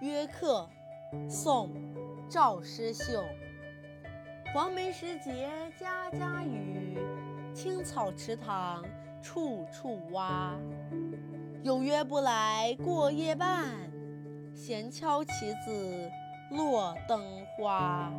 约客宋·赵师秀黄梅时节家家雨，青草池塘处处蛙。有约不来过夜半，闲敲棋子落灯花。